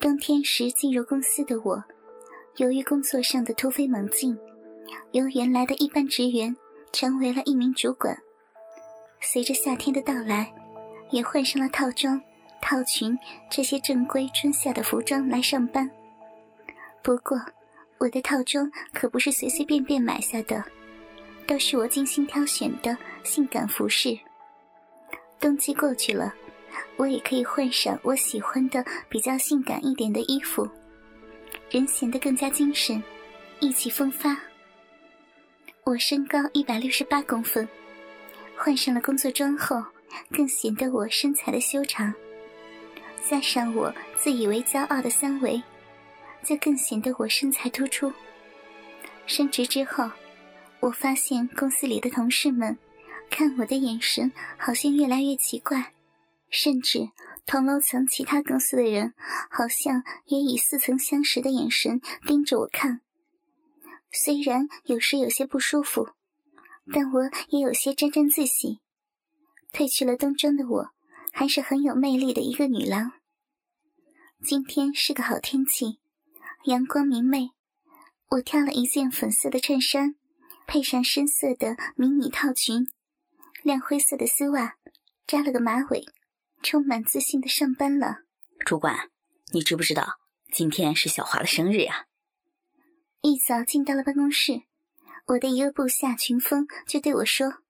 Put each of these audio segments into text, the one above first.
当天时进入公司的我，由于工作上的突飞猛进，由原来的一般职员成为了一名主管。随着夏天的到来，也换上了套装、套裙这些正规春夏的服装来上班。不过，我的套装可不是随随便便买下的，都是我精心挑选的性感服饰。冬季过去了。我也可以换上我喜欢的比较性感一点的衣服，人显得更加精神，意气风发。我身高一百六十八公分，换上了工作装后，更显得我身材的修长。加上我自以为骄傲的三围，就更显得我身材突出。升职之后，我发现公司里的同事们看我的眼神好像越来越奇怪。甚至同楼层其他公司的人，好像也以似曾相识的眼神盯着我看。虽然有时有些不舒服，但我也有些沾沾自喜。褪去了冬装的我，还是很有魅力的一个女郎。今天是个好天气，阳光明媚。我挑了一件粉色的衬衫，配上深色的迷你套裙，亮灰色的丝袜，扎了个马尾。充满自信的上班了，主管，你知不知道今天是小华的生日呀？一早进到了办公室，我的一个部下群峰就对我说：“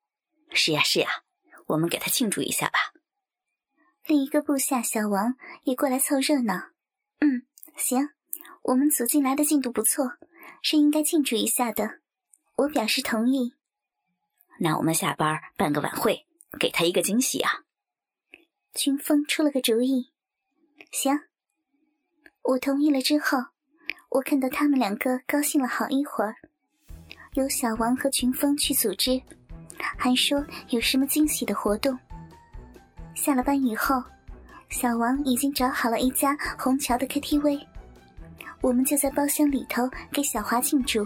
是呀是呀，我们给他庆祝一下吧。”另一个部下小王也过来凑热闹。嗯，行，我们组进来的进度不错，是应该庆祝一下的。我表示同意。那我们下班办个晚会，给他一个惊喜啊！群峰出了个主意，行，我同意了。之后，我看到他们两个高兴了好一会儿，由小王和群峰去组织，还说有什么惊喜的活动。下了班以后，小王已经找好了一家虹桥的 KTV，我们就在包厢里头给小华庆祝。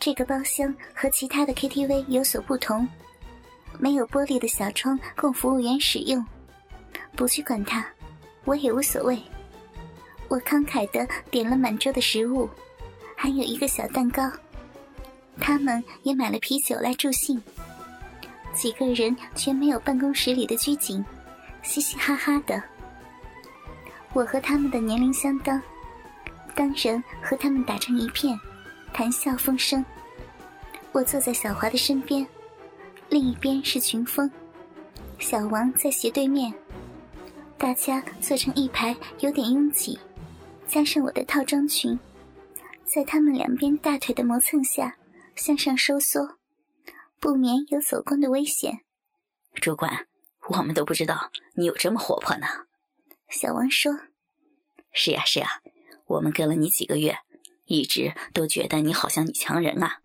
这个包厢和其他的 KTV 有所不同。没有玻璃的小窗供服务员使用，不去管它，我也无所谓。我慷慨的点了满桌的食物，还有一个小蛋糕。他们也买了啤酒来助兴。几个人全没有办公室里的拘谨，嘻嘻哈哈的。我和他们的年龄相当，当然和他们打成一片，谈笑风生。我坐在小华的身边。另一边是群峰，小王在斜对面，大家坐成一排，有点拥挤。加上我的套装裙，在他们两边大腿的磨蹭下向上收缩，不免有走光的危险。主管，我们都不知道你有这么活泼呢。小王说：“是呀，是呀，我们跟了你几个月，一直都觉得你好像女强人啊。”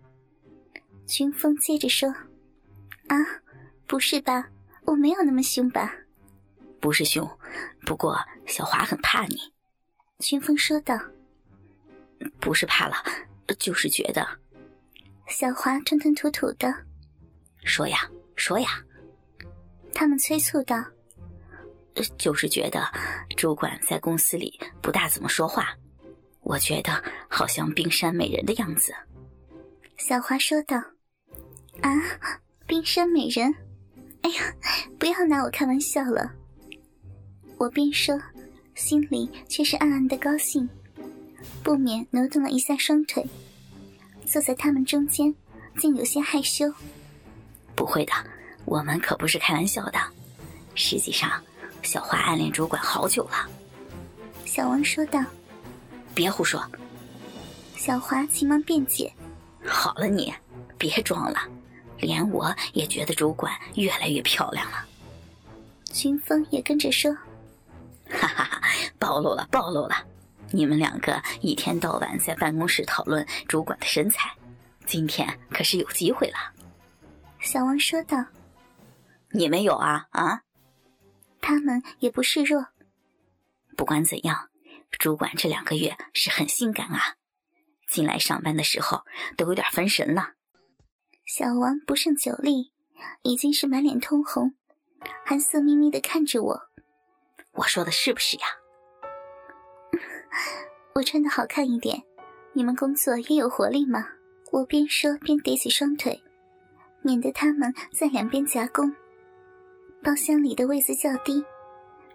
群峰接着说。啊，不是吧？我没有那么凶吧？不是凶，不过小华很怕你。群峰说道。不是怕了，就是觉得。小华吞吞吐吐的。说呀，说呀。他们催促道。就是觉得主管在公司里不大怎么说话，我觉得好像冰山美人的样子。小华说道。啊。冰山美人，哎呀，不要拿我开玩笑了。我边说，心里却是暗暗的高兴，不免挪动了一下双腿，坐在他们中间，竟有些害羞。不会的，我们可不是开玩笑的。实际上，小花暗恋主管好久了。小王说道：“别胡说。”小华急忙辩解：“好了，你别装了。”连我也觉得主管越来越漂亮了。群峰也跟着说：“哈哈哈，暴露了，暴露了！你们两个一天到晚在办公室讨论主管的身材，今天可是有机会了。”小王说道：“你们有啊啊？”他们也不示弱。不管怎样，主管这两个月是很性感啊，进来上班的时候都有点分神了。小王不胜酒力，已经是满脸通红，还色眯眯的看着我。我说的是不是呀？我穿的好看一点，你们工作也有活力嘛。我边说边叠起双腿，免得他们在两边夹攻。包厢里的位子较低，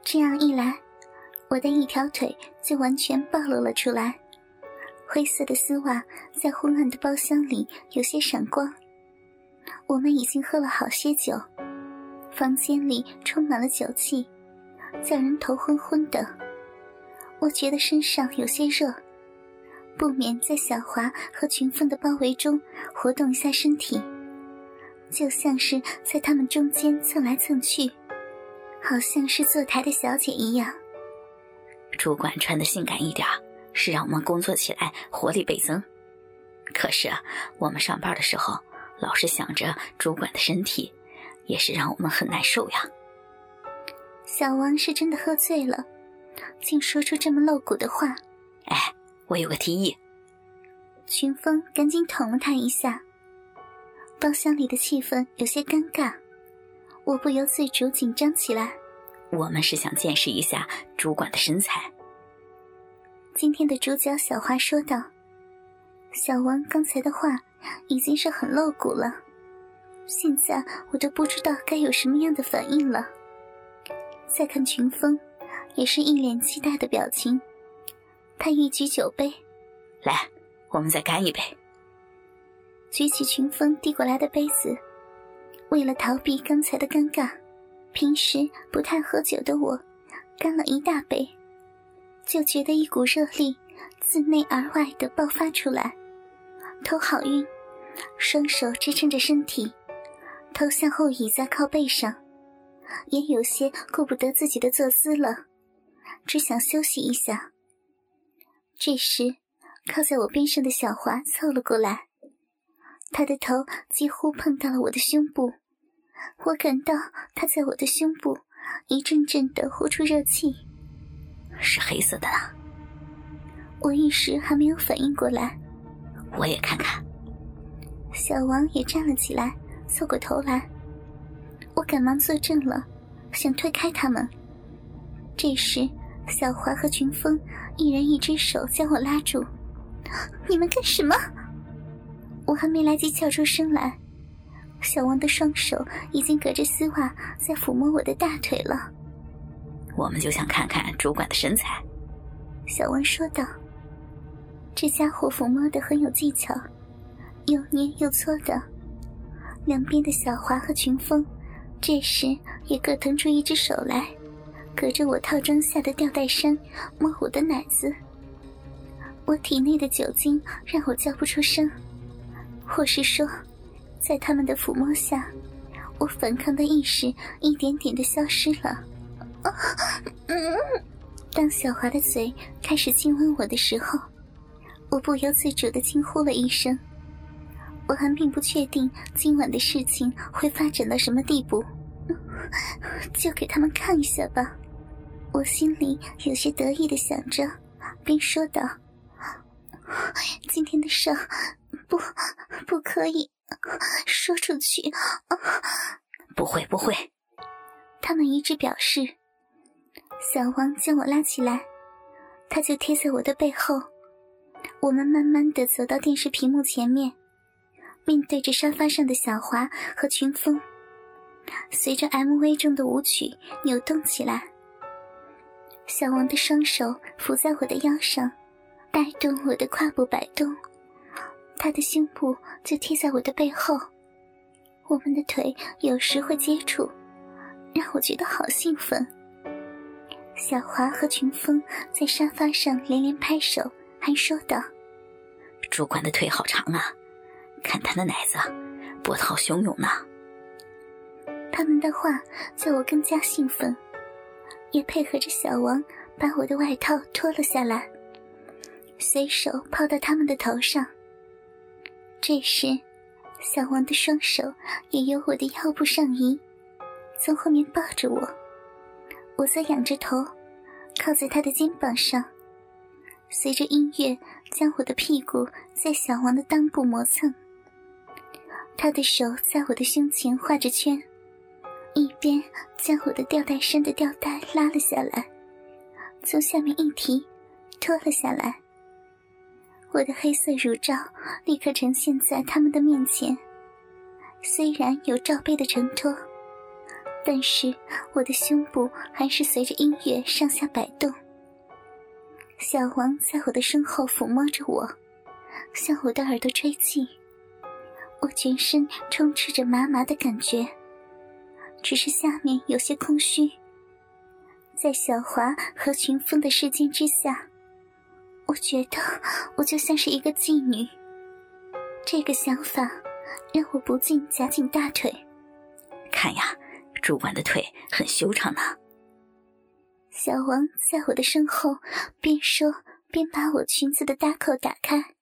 这样一来，我的一条腿就完全暴露了出来。灰色的丝袜在昏暗的包厢里有些闪光。我们已经喝了好些酒，房间里充满了酒气，叫人头昏昏的。我觉得身上有些热，不免在小华和群凤的包围中活动一下身体，就像是在他们中间蹭来蹭去，好像是坐台的小姐一样。主管穿的性感一点，是让我们工作起来活力倍增。可是啊我们上班的时候。老是想着主管的身体，也是让我们很难受呀。小王是真的喝醉了，竟说出这么露骨的话。哎，我有个提议。群峰赶紧捅了他一下。包厢里的气氛有些尴尬，我不由自主紧张起来。我们是想见识一下主管的身材。今天的主角小花说道。小王刚才的话。已经是很露骨了，现在我都不知道该有什么样的反应了。再看群峰，也是一脸期待的表情。他一举酒杯，来，我们再干一杯。举起群峰递过来的杯子，为了逃避刚才的尴尬，平时不太喝酒的我，干了一大杯，就觉得一股热力自内而外的爆发出来。头好晕，双手支撑着身体，头向后倚在靠背上，也有些顾不得自己的坐姿了，只想休息一下。这时，靠在我边上的小华凑了过来，他的头几乎碰到了我的胸部，我感到他在我的胸部一阵阵的呼出热气，是黑色的啦！我一时还没有反应过来。我也看看。小王也站了起来，凑过头来。我赶忙坐正了，想推开他们。这时，小华和群峰一人一只手将我拉住。你们干什么？我还没来及叫出声来，小王的双手已经隔着丝袜在抚摸我的大腿了。我们就想看看主管的身材。小王说道。这家伙抚摸的很有技巧，又捏又搓的。两边的小华和群峰，这时也各腾出一只手来，隔着我套装下的吊带衫摸我的奶子。我体内的酒精让我叫不出声，或是说，在他们的抚摸下，我反抗的意识一点点的消失了。当小华的嘴开始亲吻我的时候。我不由自主的惊呼了一声，我还并不确定今晚的事情会发展到什么地步，就给他们看一下吧。我心里有些得意的想着，并说道：“今天的事不不可以说出去。”不会不会，他们一致表示。小王将我拉起来，他就贴在我的背后。我们慢慢的走到电视屏幕前面，面对着沙发上的小华和群峰，随着 MV 中的舞曲扭动起来。小王的双手扶在我的腰上，带动我的胯部摆动，他的胸部就贴在我的背后，我们的腿有时会接触，让我觉得好兴奋。小华和群峰在沙发上连连拍手。还说道：“主管的腿好长啊，看他的奶子，脖子好汹涌呢。”他们的话叫我更加兴奋，也配合着小王把我的外套脱了下来，随手抛到他们的头上。这时，小王的双手也由我的腰部上移，从后面抱着我，我则仰着头，靠在他的肩膀上。随着音乐，将我的屁股在小王的裆部磨蹭。他的手在我的胸前画着圈，一边将我的吊带衫的吊带拉了下来，从下面一提，脱了下来。我的黑色乳罩立刻呈现在他们的面前。虽然有罩杯的承托，但是我的胸部还是随着音乐上下摆动。小王在我的身后抚摸着我，向我的耳朵吹气。我全身充斥着麻麻的感觉，只是下面有些空虚。在小华和群峰的视线之下，我觉得我就像是一个妓女。这个想法让我不禁夹紧大腿。看呀，主管的腿很修长呢。小王在我的身后边说边把我裙子的搭扣打开，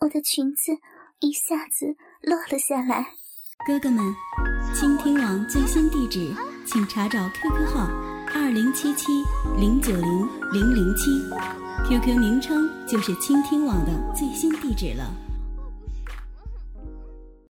我的裙子一下子落了下来。哥哥们，倾听网最新地址，请查找 QQ 号二零七七零九零零零七，QQ 名称就是倾听网的最新地址了。